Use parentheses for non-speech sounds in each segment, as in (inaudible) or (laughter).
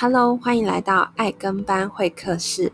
Hello，欢迎来到爱跟班会客室。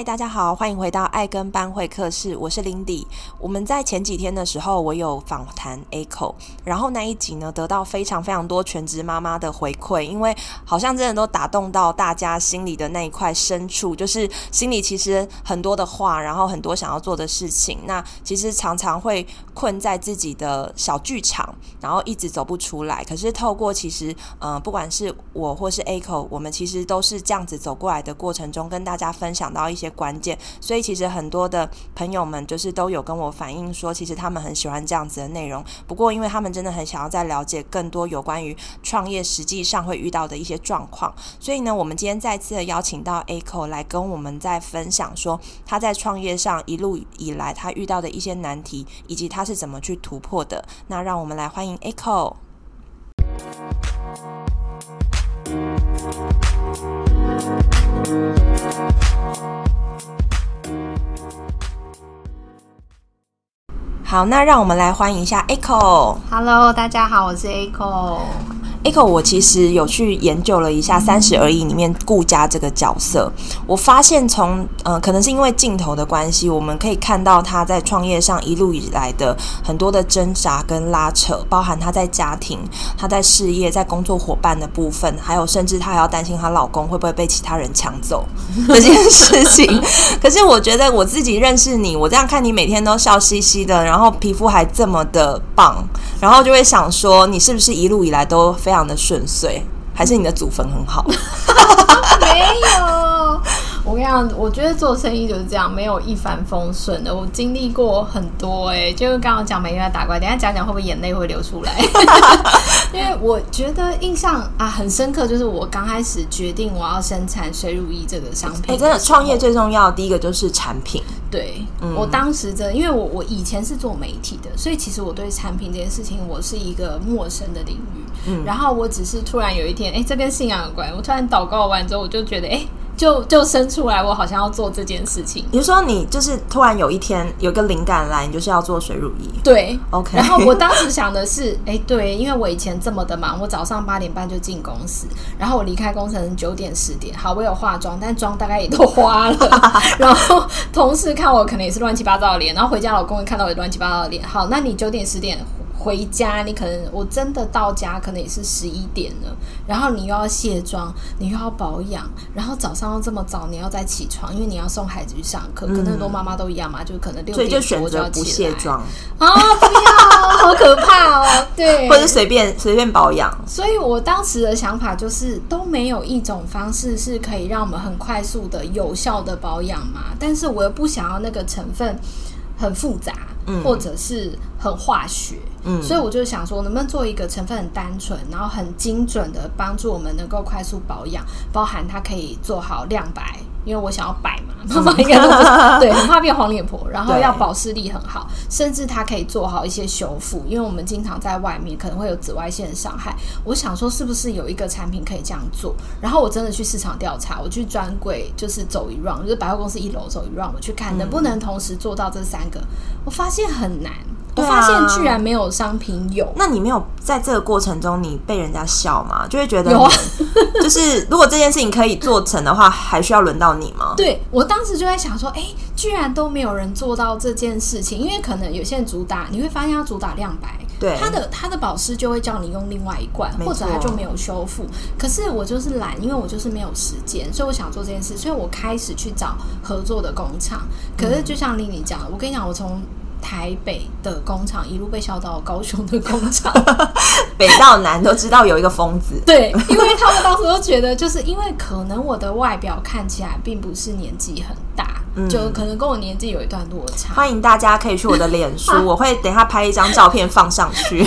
嗨，大家好，欢迎回到爱跟班会客室，我是 Lindy。我们在前几天的时候，我有访谈 Echo，然后那一集呢，得到非常非常多全职妈妈的回馈，因为好像真的都打动到大家心里的那一块深处，就是心里其实很多的话，然后很多想要做的事情，那其实常常会困在自己的小剧场，然后一直走不出来。可是透过其实，嗯、不管是我或是 Echo，我们其实都是这样子走过来的过程中，跟大家分享到一些。关键，所以其实很多的朋友们就是都有跟我反映说，其实他们很喜欢这样子的内容。不过，因为他们真的很想要再了解更多有关于创业实际上会遇到的一些状况，所以呢，我们今天再次的邀请到 Echo 来跟我们再分享说他在创业上一路以来他遇到的一些难题，以及他是怎么去突破的。那让我们来欢迎 Echo。好，那让我们来欢迎一下 Echo。Hello，大家好，我是 Echo。Echo，我其实有去研究了一下《三十而已》里面顾佳这个角色，我发现从嗯、呃，可能是因为镜头的关系，我们可以看到他在创业上一路以来的很多的挣扎跟拉扯，包含他在家庭、他在事业、在工作伙伴的部分，还有甚至他还要担心她老公会不会被其他人抢走 (laughs) 这件事情。可是我觉得我自己认识你，我这样看你每天都笑嘻嘻的，然后皮肤还这么的棒，然后就会想说，你是不是一路以来都非非常的顺遂，还是你的祖坟很好？(laughs) 没有，我跟你讲，我觉得做生意就是这样，没有一帆风顺的。我经历过很多、欸，哎，就是刚刚讲每天在打怪，等下讲讲会不会眼泪会流出来？(laughs) 因为我觉得印象啊很深刻，就是我刚开始决定我要生产水乳液这个商品。哎、欸，真的，创业最重要第一个就是产品。对，嗯、我当时真的，因为我我以前是做媒体的，所以其实我对产品这件事情我是一个陌生的领域。嗯，然后我只是突然有一天，哎，这跟信仰有关。我突然祷告完之后，我就觉得，哎。就就生出来，我好像要做这件事情。比如说，你就是突然有一天有个灵感来，你就是要做水乳液。对，OK。然后我当时想的是，哎，对，因为我以前这么的忙，我早上八点半就进公司，然后我离开工程九点十点。好，我有化妆，但妆大概也都花了。(laughs) 然后同事看我可能也是乱七八糟的脸，然后回家老公也看到我乱七八糟的脸。好，那你九点十点。回家，你可能我真的到家，可能也是十一点了。然后你又要卸妆，你又要保养，然后早上又这么早，你要再起床，因为你要送孩子去上课。嗯、可能很多妈妈都一样嘛，就可能六点多就选择不卸妆啊、哦，不要，好可怕哦。对，(laughs) 或者随便随便保养。所以我当时的想法就是，都没有一种方式是可以让我们很快速的、有效的保养嘛。但是我又不想要那个成分很复杂。或者是很化学，嗯，所以我就想说，能不能做一个成分很单纯，然后很精准的帮助我们能够快速保养，包含它可以做好亮白。因为我想要白嘛，(laughs) 妈妈应该都对，(laughs) 很怕变黄脸婆，然后要保湿力很好，甚至它可以做好一些修复。因为我们经常在外面可能会有紫外线的伤害，我想说是不是有一个产品可以这样做？然后我真的去市场调查，我去专柜就是走一 round，就是百货公司一楼走一 round，我去看能不能同时做到这三个，我发现很难。我发现居然没有商品有，那你没有在这个过程中你被人家笑吗？就会觉得有啊，(laughs) 就是如果这件事情可以做成的话，还需要轮到你吗？对，我当时就在想说，哎、欸，居然都没有人做到这件事情，因为可能有些人主打，你会发现他主打亮白，对，他的他的保湿就会叫你用另外一罐，或者他就没有修复。可是我就是懒，因为我就是没有时间，所以我想做这件事，所以我开始去找合作的工厂。可是就像丽丽讲的，我跟你讲，我从台北的工厂一路被销到高雄的工厂，(laughs) 北到南都知道有一个疯子。(laughs) 对，因为他们当时都觉得，就是因为可能我的外表看起来并不是年纪很大，嗯，就可能跟我年纪有一段落差。欢迎大家可以去我的脸书，(laughs) 我会等一下拍一张照片放上去。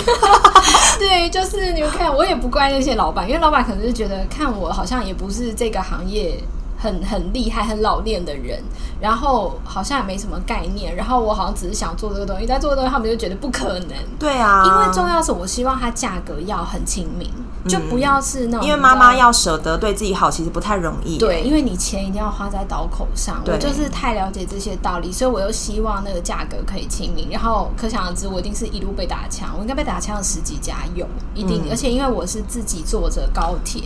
对，就是你们看，我也不怪那些老板，因为老板可能是觉得看我好像也不是这个行业。很很厉害、很老练的人，然后好像也没什么概念，然后我好像只是想做这个东西，但做这个东西，他们就觉得不可能。对啊，因为重要是我希望它价格要很亲民，就不要是那种，因为妈妈要舍得对自己好，其实不太容易。对，因为你钱一定要花在刀口上。我就是太了解这些道理，所以我又希望那个价格可以亲民。然后可想而知，我一定是一路被打枪，我应该被打枪了十几家有，一定。嗯、而且因为我是自己坐着高铁。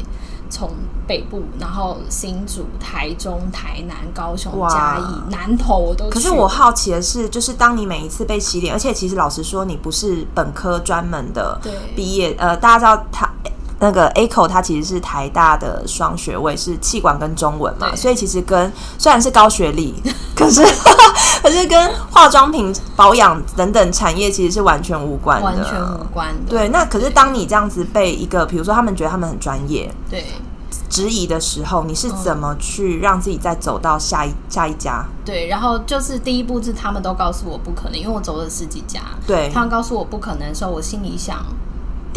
从北部，然后新竹、台中、台南、高雄、嘉义、南投，我都。可是我好奇的是，就是当你每一次被洗脸，而且其实老实说，你不是本科专门的毕业，呃，大家知道他那个 ACO 它其实是台大的双学位，是气管跟中文嘛，所以其实跟虽然是高学历，(laughs) 可是 (laughs) 可是跟化妆品保养等等产业其实是完全无关的，完全无关的。对，那可是当你这样子被一个，比如说他们觉得他们很专业，对。质疑的时候，你是怎么去让自己再走到下一下一家？对，然后就是第一步是他们都告诉我不可能，因为我走了十几家。对，他们告诉我不可能的时候，我心里想，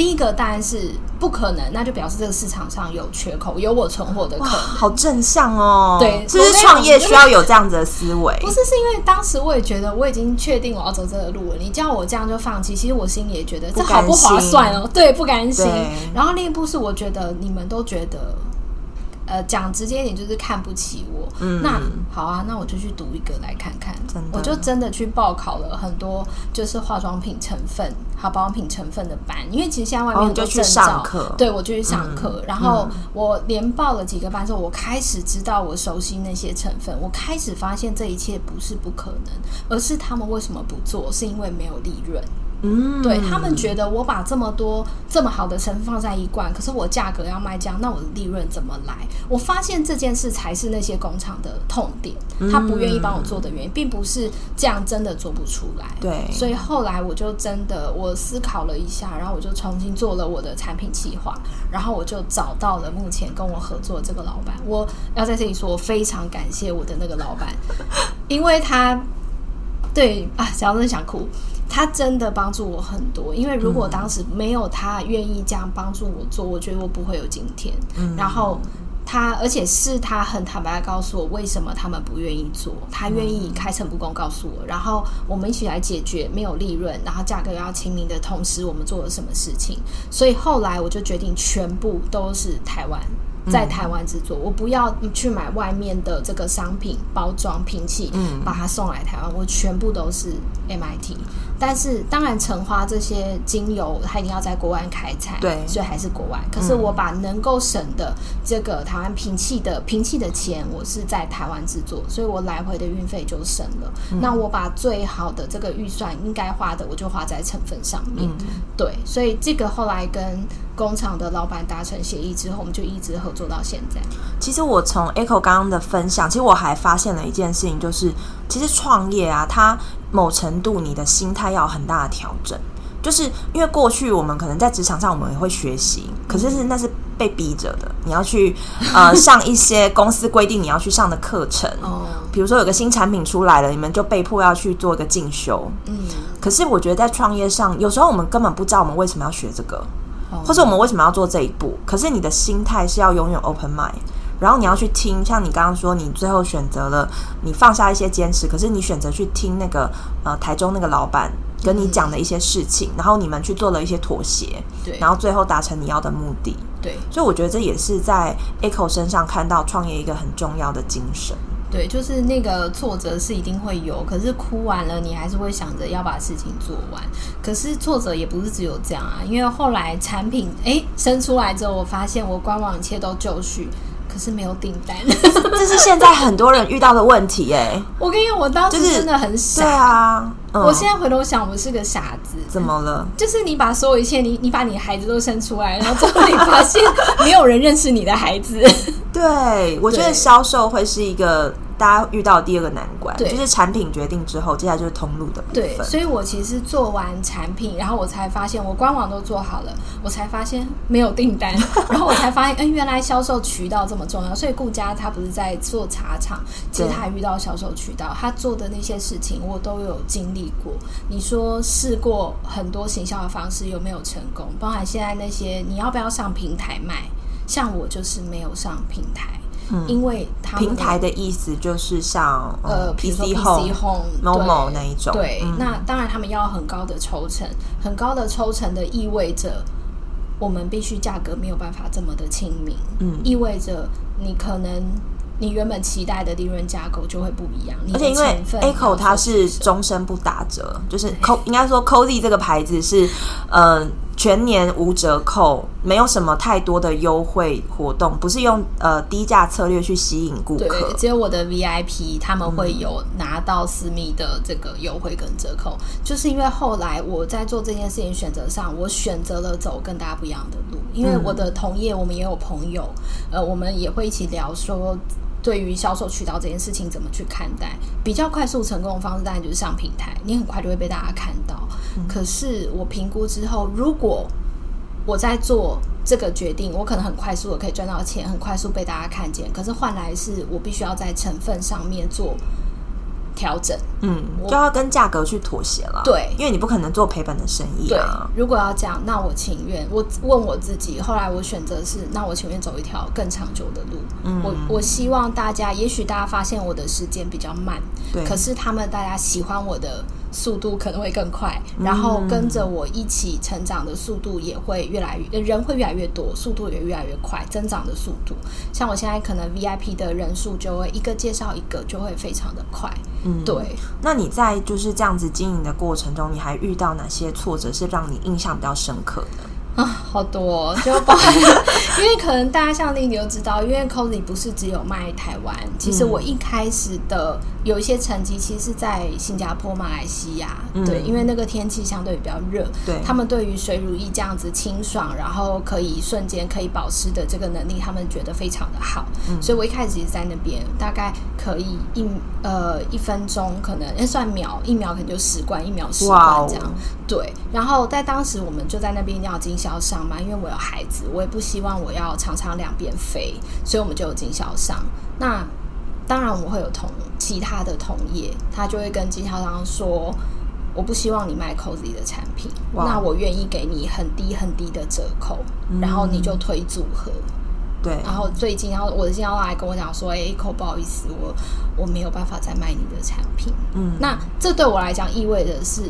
第一个答案是不可能，那就表示这个市场上有缺口，有我存活的可能。好正向哦！对，其实创业需要有这样子的思维。不是，是因为当时我也觉得我已经确定我要走这个路了，你叫我这样就放弃，其实我心里也觉得这好不划算哦。对，不甘心。然后另一步是我觉得你们都觉得。呃，讲直接一点就是看不起我。嗯，那好啊，那我就去读一个来看看。真的，我就真的去报考了很多，就是化妆品成分、还有保养品成分的班。因为其实现在外面很多证照，哦，就去上课。对，我就去上课。嗯，然后我连报了几个班之后，我开始知道我熟悉那些成分。我开始发现这一切不是不可能，而是他们为什么不做？是因为没有利润。嗯，对，他们觉得我把这么多这么好的成分放在一罐，可是我价格要卖这样，那我的利润怎么来？我发现这件事才是那些工厂的痛点，他不愿意帮我做的原因，并不是这样真的做不出来。对，所以后来我就真的我思考了一下，然后我就重新做了我的产品计划，然后我就找到了目前跟我合作的这个老板。我要在这里说，我非常感谢我的那个老板，因为他对啊，想真的想哭。他真的帮助我很多，因为如果当时没有他愿意这样帮助我做，我觉得我不会有今天。嗯，然后他，而且是他很坦白的告诉我为什么他们不愿意做，他愿意开诚布公告诉我，然后我们一起来解决没有利润，然后价格要亲民的同时，我们做了什么事情。所以后来我就决定全部都是台湾。在台湾制作，我不要去买外面的这个商品包装瓶器，嗯，把它送来台湾，我全部都是 MIT。但是当然，橙花这些精油它一定要在国外开采，对，所以还是国外。可是我把能够省的这个台湾瓶器的瓶器的钱，我是在台湾制作，所以我来回的运费就省了。嗯。那我把最好的这个预算应该花的，我就花在成分上面。嗯。对，所以这个后来跟。工厂的老板达成协议之后，我们就一直合作到现在。其实我从 Echo 刚刚的分享，其实我还发现了一件事情，就是其实创业啊，它某程度你的心态要有很大的调整。就是因为过去我们可能在职场上，我们也会学习，可是是那是被逼着的。你要去呃 (laughs) 上一些公司规定你要去上的课程，哦，比如说有个新产品出来了，你们就被迫要去做一个进修。嗯，可是我觉得在创业上，有时候我们根本不知道我们为什么要学这个。或者我们为什么要做这一步？可是你的心态是要永远 open mind，然后你要去听，像你刚刚说，你最后选择了你放下一些坚持，可是你选择去听那个呃台中那个老板跟你讲的一些事情，然后你们去做了一些妥协，对，然后最后达成你要的目的，对，所以我觉得这也是在 Echo 身上看到创业一个很重要的精神。对，就是那个挫折是一定会有，可是哭完了，你还是会想着要把事情做完。可是挫折也不是只有这样啊，因为后来产品诶生出来之后，我发现我官网一切都就绪。可是没有订单，(laughs) 这是现在很多人遇到的问题哎。我跟你讲，我当时真的很傻。对啊，我现在回头想，我是个傻子。怎么了？就是你把所有一切，你你把你孩子都生出来，然后最后你发现没有人认识你的孩子。(laughs) 对，我觉得销售会是一个。大家遇到第二个难关，对，就是产品决定之后，接下来就是通路的部分。对，所以我其实做完产品，然后我才发现我官网都做好了，我才发现没有订单，(laughs) 然后我才发现，嗯，原来销售渠道这么重要。所以顾家他不是在做茶厂，其实他还遇到销售渠道，他做的那些事情我都有经历过。你说试过很多行销的方式有没有成功？包含现在那些你要不要上平台卖？像我就是没有上平台。因为他平台的意思就是像呃，PC Home、某某那一种。对，那当然他们要很高的抽成，很高的抽成的意味着我们必须价格没有办法这么的亲民，嗯，意味着你可能你原本期待的利润架构就会不一样。而且因为 ACO 它是终身不打折，就是 (laughs) Co 应该说 Cozy 这个牌子是嗯。呃全年无折扣，没有什么太多的优惠活动，不是用呃低价策略去吸引顾客。对，只有我的 VIP 他们会有拿到私密的这个优惠跟折扣，嗯、就是因为后来我在做这件事情选择上，我选择了走跟大家不一样的路。因为我的同业，我们也有朋友，呃，我们也会一起聊说，对于销售渠道这件事情怎么去看待？比较快速成功的方式，当然就是上平台，你很快就会被大家看到。嗯、可是我评估之后，如果我在做这个决定，我可能很快速的可以赚到钱，很快速被大家看见。可是换来是我必须要在成分上面做。调整，嗯，就要跟价格去妥协了。对，因为你不可能做赔本的生意啊。对，如果要这样，那我情愿。我问我自己，后来我选择是，那我情愿走一条更长久的路。嗯，我我希望大家，也许大家发现我的时间比较慢，对，可是他们大家喜欢我的速度可能会更快，然后跟着我一起成长的速度也会越来越，人会越来越多，速度也越来越快，增长的速度。像我现在可能 VIP 的人数就会一个介绍一个，就会非常的快。嗯，对。那你在就是这样子经营的过程中，你还遇到哪些挫折是让你印象比较深刻的？啊，好多，(laughs) 就包含，因为可能大家像丽你都知道，因为 Cozy 不是只有卖台湾，其实我一开始的有一些成绩，其实是在新加坡、马来西亚，嗯、对，因为那个天气相对比较热，对，他们对于水乳液这样子清爽，然后可以瞬间可以保湿的这个能力，他们觉得非常的好，嗯、所以我一开始也是在那边，大概可以一呃一分钟可能，哎算秒，一秒可能就十罐，一秒十罐这样，哦、对，然后在当时我们就在那边要经销。销商嘛，因为我有孩子，我也不希望我要常常两边飞，所以我们就有经销商。那当然我会有同其他的同业，他就会跟经销商说，我不希望你卖 Cozy 的产品，那我愿意给你很低很低的折扣，嗯、然后你就推组合。对，然后最近要我的经销商来跟我讲说，哎，ACO 不好意思，我我没有办法再卖你的产品。嗯，那这对我来讲意味着是，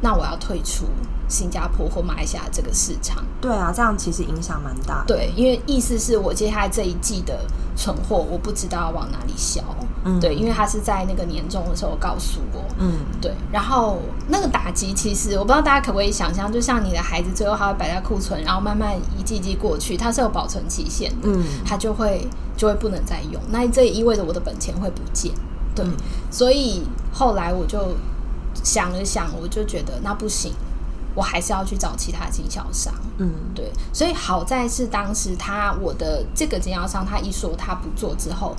那我要退出。新加坡或马来西亚这个市场，对啊，这样其实影响蛮大的。对，因为意思是我接下来这一季的存货，我不知道要往哪里销。嗯，对，因为他是在那个年终的时候告诉我。嗯，对。然后那个打击，其实我不知道大家可不可以想象，就像你的孩子最后他会摆在库存，然后慢慢一季一季过去，它是有保存期限的。嗯，它就会就会不能再用。那这也意味着我的本钱会不见。对，嗯，所以后来我就想了想，我就觉得那不行。我还是要去找其他经销商，嗯，对，所以好在是当时他我的这个经销商，他一说他不做之后，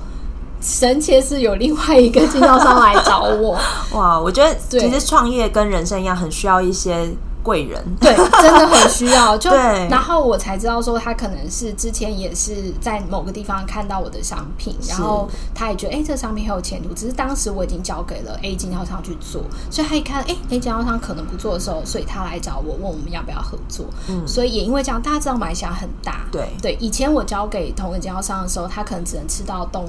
神奇是有另外一个经销商来找我，(laughs) 哇，我觉得其实创业跟人生一样，很需要一些。贵人 (laughs) 对，真的很需要。(laughs) 就然后我才知道说，他可能是之前也是在某个地方看到我的商品，然后他也觉得哎、欸，这个商品很有前途。只是当时我已经交给了 A 经销商去做，所以他一看哎、欸、A 经销商可能不做的时候，所以他来找我问我们要不要合作。嗯，所以也因为这样，大家知道马来西亚很大，对对。以前我交给同一个经销商的时候，他可能只能吃到东。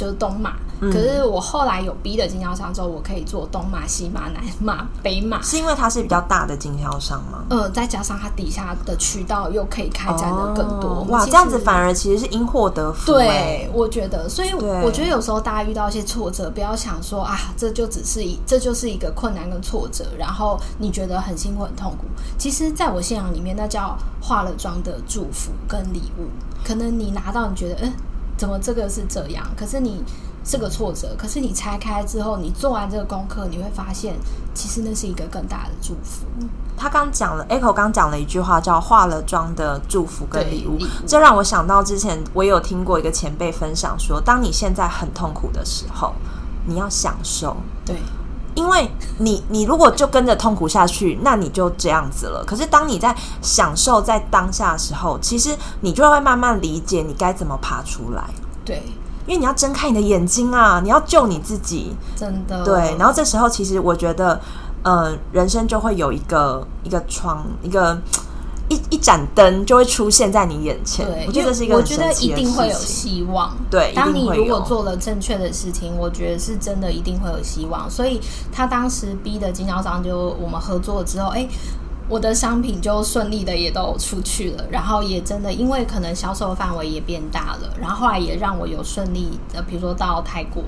就是东马，可是我后来有 B 的经销商之后，我可以做东马、西马、南马、北马，是因为它是比较大的经销商吗？呃，再加上它底下的渠道又可以开展的更多，哦、哇，这样子反而其实是因祸得福。对，我觉得，所以我觉得有时候大家遇到一些挫折，不要想说啊，这就只是一，这就是一个困难跟挫折，然后你觉得很辛苦、很痛苦。其实，在我信仰里面，那叫化了妆的祝福跟礼物。可能你拿到，你觉得，嗯。怎么这个是这样？可是你是个挫折。可是你拆开之后，你做完这个功课，你会发现，其实那是一个更大的祝福。他刚讲了，Echo 刚讲了一句话，叫“化了妆的祝福跟礼物”，这让我想到之前我有听过一个前辈分享说，当你现在很痛苦的时候，你要享受。对。因为你，你如果就跟着痛苦下去，那你就这样子了。可是当你在享受在当下的时候，其实你就会慢慢理解你该怎么爬出来。对，因为你要睁开你的眼睛啊，你要救你自己，真的。对，然后这时候其实我觉得，呃，人生就会有一个一个窗，一个。一一盏灯就会出现在你眼前，对我觉得是一个，我觉得一定会有希望。对，当你如果做了正确的事情，我觉得是真的一定会有希望。所以他当时逼的经销商就我们合作之后，哎、欸，我的商品就顺利的也都出去了，然后也真的因为可能销售范围也变大了，然后后来也让我有顺利的，比如说到泰国、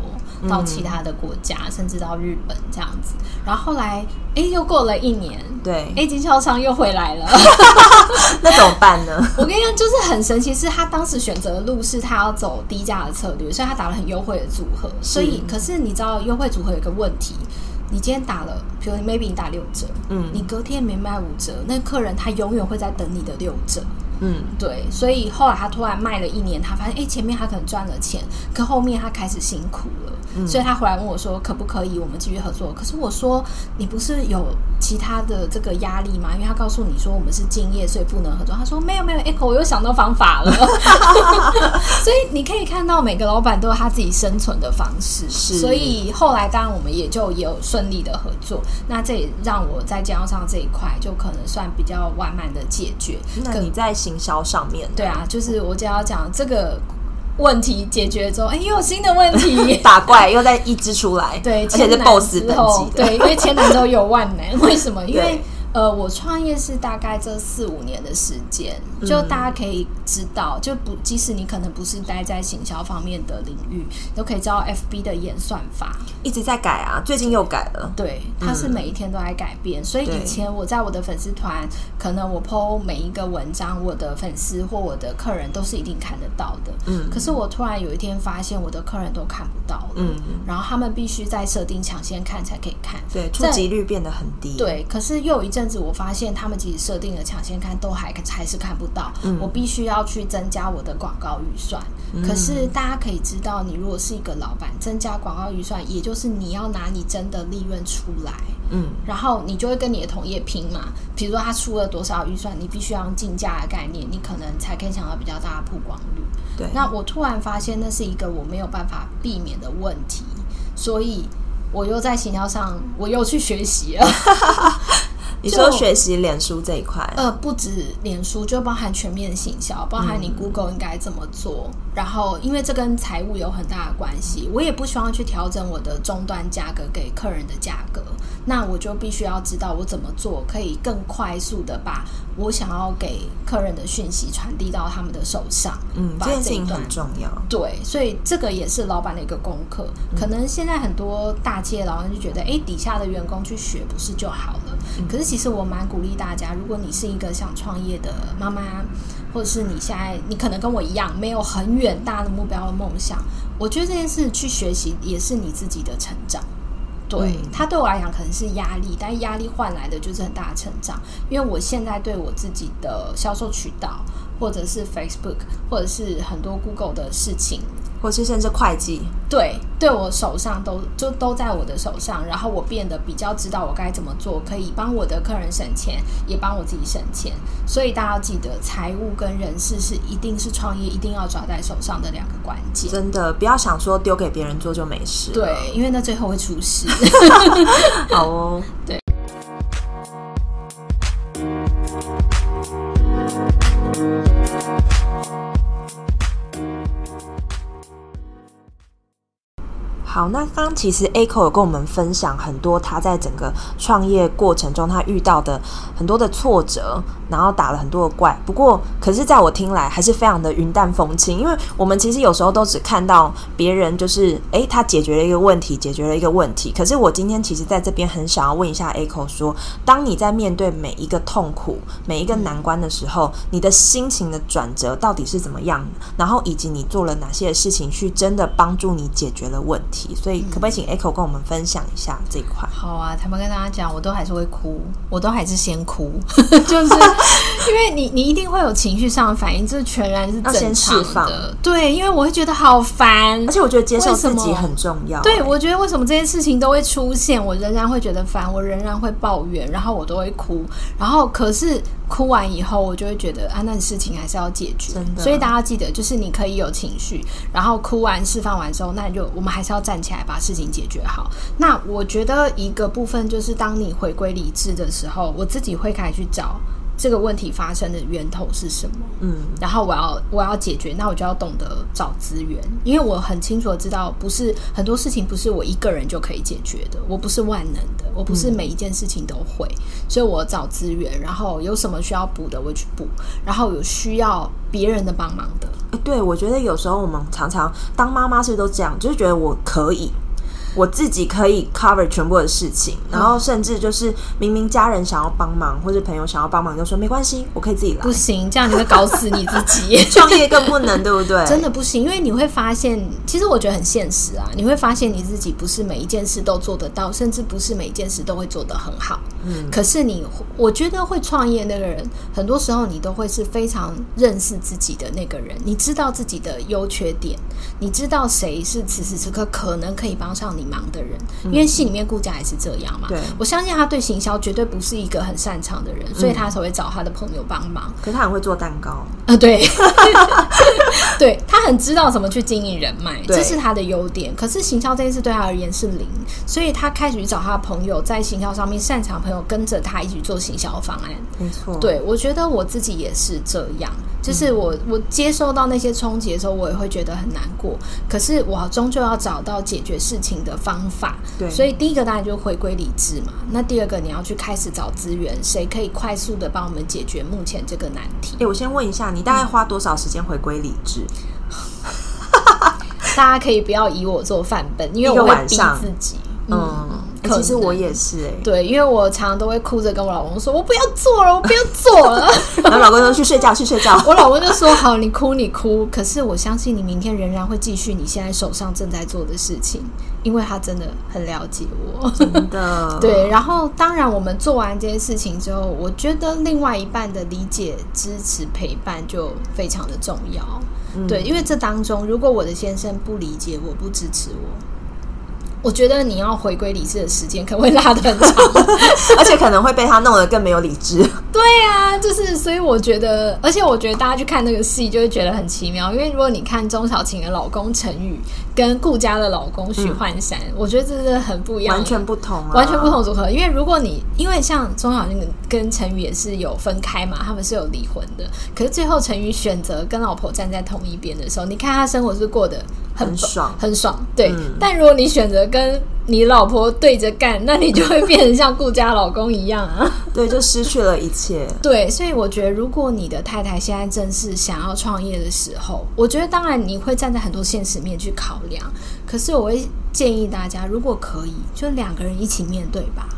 到其他的国家，嗯、甚至到日本这样子。然后后来，哎，又过了一年，对，哎，经销商又回来了，(laughs) 那怎么办呢？(laughs) 我跟你讲，就是很神奇，是他当时选择的路是他要走低价的策略，所以他打了很优惠的组合。所以，可是你知道优惠组合有一个问题。你今天打了，比如 maybe 你打六折，嗯，你隔天没卖五折，那客人他永远会在等你的六折，嗯，对，所以后来他突然卖了一年，他发现，哎，前面他可能赚了钱，可后面他开始辛苦了。嗯、所以他回来问我说：“可不可以我们继续合作？”可是我说：“你不是有其他的这个压力吗？”因为他告诉你说我们是敬业，所以不能合作。他说：“没有没有，Echo，我又想到方法了。(laughs) ”所以你可以看到每个老板都有他自己生存的方式。是。所以后来当然我们也就也有顺利的合作。那这也让我在经销商这一块就可能算比较完满的解决。那你在行销上面？对啊，就是我就要讲这个。问题解决之后，哎，又有新的问题，(laughs) 打怪又再一只出来，对，而且是 BOSS 等级的，对，因为千难之后有万难，(laughs) 为什么？因为。呃，我创业是大概这四五年的时间，就大家可以知道，就不即使你可能不是待在行销方面的领域，都可以知道 FB 的演算法一直在改啊，最近又改了。对，它是每一天都在改变，嗯、所以以前我在我的粉丝团，可能我 po 每一个文章，我的粉丝或我的客人都是一定看得到的。嗯，可是我突然有一天发现，我的客人都看不到了。嗯，然后他们必须在设定抢先看才可以看。对，触及率变得很低。对，可是又有一阵。甚至我发现，他们即使设定了抢先看，都还还是看不到。嗯、我必须要去增加我的广告预算。嗯、可是大家可以知道，你如果是一个老板，增加广告预算，也就是你要拿你真的利润出来。嗯，然后你就会跟你的同业拼嘛。比如说他出了多少预算，你必须要用竞价的概念，你可能才可以抢到比较大的曝光率。对，那我突然发现，那是一个我没有办法避免的问题，所以我又在行销上，我又去学习了。(laughs) 你说学习脸书这一块，呃，不止脸书，就包含全面行销，包含你 Google 应该怎么做。嗯、然后，因为这跟财务有很大的关系，我也不希望去调整我的终端价格给客人的价格。那我就必须要知道我怎么做可以更快速的把我想要给客人的讯息传递到他们的手上。嗯，这件事情很重要。对，所以这个也是老板的一个功课。嗯、可能现在很多大企业老板就觉得，哎，底下的员工去学不是就好了？嗯、可是其实我蛮鼓励大家，如果你是一个想创业的妈妈，或者是你现在你可能跟我一样没有很远大的目标和梦想，我觉得这件事去学习也是你自己的成长。对，他对我来讲可能是压力，但压力换来的就是很大的成长。因为我现在对我自己的销售渠道，或者是 Facebook，或者是很多 Google 的事情。或是甚至会计，对，对我手上都就都在我的手上，然后我变得比较知道我该怎么做，可以帮我的客人省钱，也帮我自己省钱。所以大家要记得，财务跟人事是一定是创业一定要抓在手上的两个关键。真的，不要想说丢给别人做就没事。对，因为那最后会出事。(laughs) (laughs) 好哦，对。好，那刚刚其实 Echo 有跟我们分享很多他在整个创业过程中他遇到的很多的挫折，然后打了很多的怪。不过，可是在我听来还是非常的云淡风轻，因为我们其实有时候都只看到别人就是诶，他解决了一个问题，解决了一个问题。可是我今天其实在这边很想要问一下 Echo 说，当你在面对每一个痛苦、每一个难关的时候，你的心情的转折到底是怎么样？然后以及你做了哪些事情去真的帮助你解决了问题？所以可不可以请 Echo 跟我们分享一下这一块？好啊，他们跟大家讲，我都还是会哭，我都还是先哭，(laughs) 就是 (laughs) 因为你你一定会有情绪上的反应，这全然是正常的。先释放。对，因为我会觉得好烦，而且我觉得接受自己很重要。对，我觉得为什么这些事情都会出现，我仍然会觉得烦，我仍然会抱怨，然后我都会哭，然后可是哭完以后，我就会觉得啊，那事情还是要解决。真的。所以大家记得，就是你可以有情绪，然后哭完释放完之后，那你就我们还是要站起来把事情解决好。那我觉得一个部分就是，当你回归理智的时候，我自己会开始去找这个问题发生的源头是什么。嗯，然后我要我要解决，那我就要懂得找资源，因为我很清楚的知道，不是很多事情不是我一个人就可以解决的，我不是万能的。我不是每一件事情都会，嗯、所以我找资源，然后有什么需要补的我去补，然后有需要别人的帮忙的。对，我觉得有时候我们常常当妈妈是都这样，就是觉得我可以。我自己可以 cover 全部的事情，然后甚至就是明明家人想要帮忙，或者朋友想要帮忙，就说没关系，我可以自己来。不行，这样你会搞死你自己。(laughs) 创业更不能，对不对？真的不行，因为你会发现，其实我觉得很现实啊。你会发现你自己不是每一件事都做得到，甚至不是每一件事都会做得很好。嗯。可是你，我觉得会创业那个人，很多时候你都会是非常认识自己的那个人。你知道自己的优缺点，你知道谁是此时此刻可能可以帮上你。忙的人，因为戏里面顾家也是这样嘛。对，我相信他对行销绝对不是一个很擅长的人，所以他才会找他的朋友帮忙。可是他很会做蛋糕啊，对，(laughs) 对他很知道怎么去经营人脉，这是他的优点。可是行销这件事对他而言是零，所以他开始去找他的朋友，在行销上面擅长朋友跟着他一起做行销方案。没错，对，我觉得我自己也是这样，就是我我接受到那些冲击的时候，我也会觉得很难过。可是我终究要找到解决事情的方法，对，所以第一个当然就回归理智嘛。那第二个你要去开始找资源，谁可以快速的帮我们解决目前这个难题？欸，我先问一下，你大概花多少时间回归理智？(laughs) 大家可以不要以我做范本，因为我会逼自己。嗯。嗯其实我也是哎、欸，对，因为我常常都会哭着跟我老公说：“我不要做了，(laughs) 我不要做了。(laughs) ”然后老公说：“去睡觉，去睡觉。”我老公就说：“好，你哭你哭。”可是我相信你明天仍然会继续你现在手上正在做的事情，因为他真的很了解我，真的。(laughs) 对，然后当然我们做完这些事情之后，我觉得另外一半的理解、支持、陪伴就非常的重要。嗯、对，因为这当中，如果我的先生不理解我，不支持我。我觉得你要回归理智的时间可能会拉得很长，(laughs) 而且可能会被他弄得更没有理智。对呀、啊，就是所以我觉得，而且我觉得大家去看那个戏就会觉得很奇妙，因为如果你看钟小琴的老公陈宇跟顾家的老公许幻山，嗯、我觉得这是很不一样，完全不同、啊，完全不同组合。因为如果你因为像钟小琴跟陈宇也是有分开嘛，他们是有离婚的，可是最后陈宇选择跟老婆站在同一边的时候，你看他生活是过得很，爽，很爽。对，嗯、但如果你选择跟你老婆对着干，那你就会变成像顾家老公一样啊！(laughs) 对，就失去了一切。(laughs) 对，所以我觉得，如果你的太太现在正是想要创业的时候，我觉得当然你会站在很多现实面去考量。可是我会建议大家，如果可以，就两个人一起面对吧。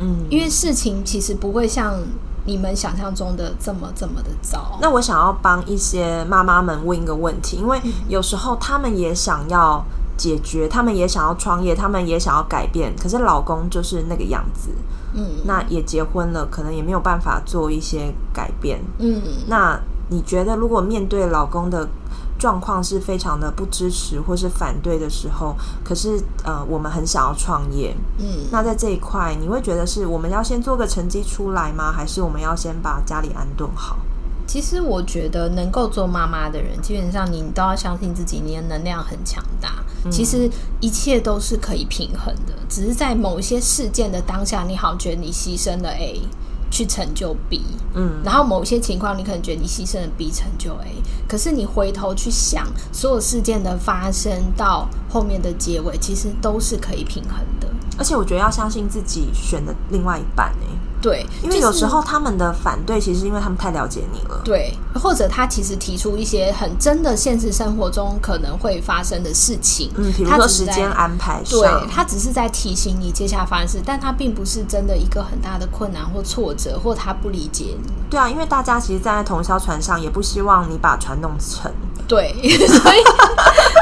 嗯，因为事情其实不会像你们想象中的这么这么的糟。那我想要帮一些妈妈们问一个问题，因为有时候他们也想要。解决，他们也想要创业，他们也想要改变，可是老公就是那个样子，嗯，那也结婚了，可能也没有办法做一些改变，嗯，那你觉得如果面对老公的状况是非常的不支持或是反对的时候，可是呃，我们很想要创业，嗯，那在这一块，你会觉得是我们要先做个成绩出来吗？还是我们要先把家里安顿好？其实我觉得能够做妈妈的人，基本上你都要相信自己，你的能量很强大。其实一切都是可以平衡的，只是在某一些事件的当下，你好觉得你牺牲了 A 去成就 B，嗯，然后某一些情况你可能觉得你牺牲了 B 成就 A，可是你回头去想，所有事件的发生到后面的结尾，其实都是可以平衡的。而且我觉得要相信自己选的另外一半，欸对，因为有时候他们的反对，其实是因为他们太了解你了。对，或者他其实提出一些很真的现实生活中可能会发生的事情，嗯，比如说时间安排上，对，他只是在提醒你接下来发生事，但他并不是真的一个很大的困难或挫折，或他不理解你。对啊，因为大家其实站在同一艘船上，也不希望你把船弄沉。对，(laughs) 所以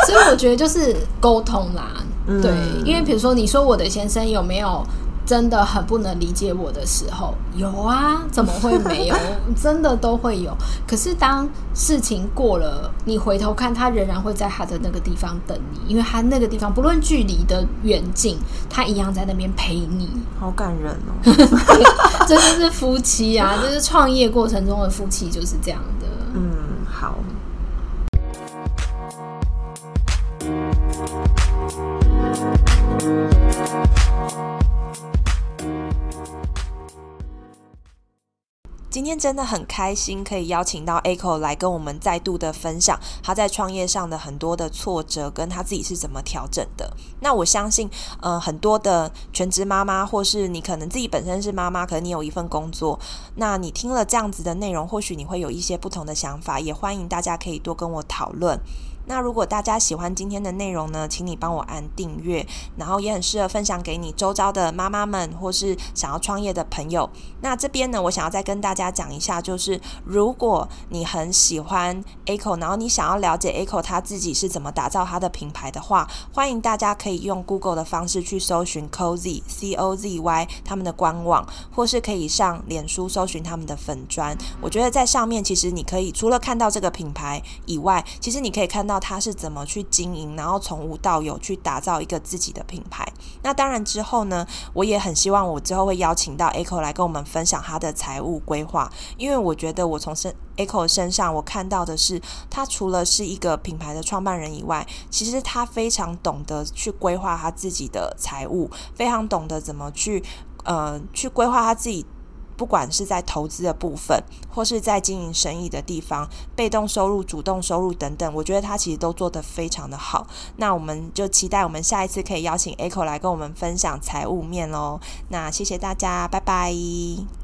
所以我觉得就是沟通啦。嗯、对，因为比如说你说我的先生有没有？真的很不能理解我的时候，有啊，怎么会没有？(laughs) 真的都会有。可是当事情过了，你回头看，他仍然会在他的那个地方等你，因为他那个地方不论距离的远近，他一样在那边陪你。好感人哦！(laughs) 这就是夫妻啊，这是创业过程中的夫妻就是这样的。嗯，好。今天真的很开心，可以邀请到 Echo 来跟我们再度的分享他在创业上的很多的挫折，跟他自己是怎么调整的。那我相信，呃，很多的全职妈妈，或是你可能自己本身是妈妈，可能你有一份工作，那你听了这样子的内容，或许你会有一些不同的想法，也欢迎大家可以多跟我讨论。那如果大家喜欢今天的内容呢，请你帮我按订阅，然后也很适合分享给你周遭的妈妈们或是想要创业的朋友。那这边呢，我想要再跟大家讲一下，就是如果你很喜欢 Echo，然后你想要了解 Echo 他自己是怎么打造他的品牌的话，欢迎大家可以用 Google 的方式去搜寻 Cozy C O Z Y 他们的官网，或是可以上脸书搜寻他们的粉专。我觉得在上面其实你可以除了看到这个品牌以外，其实你可以看到。到他是怎么去经营，然后从无到有去打造一个自己的品牌。那当然之后呢，我也很希望我之后会邀请到 Echo 来跟我们分享他的财务规划，因为我觉得我从身 Echo 身上我看到的是，他除了是一个品牌的创办人以外，其实他非常懂得去规划他自己的财务，非常懂得怎么去呃去规划他自己。不管是在投资的部分，或是在经营生意的地方，被动收入、主动收入等等，我觉得他其实都做得非常的好。那我们就期待我们下一次可以邀请 Echo 来跟我们分享财务面喽。那谢谢大家，拜拜。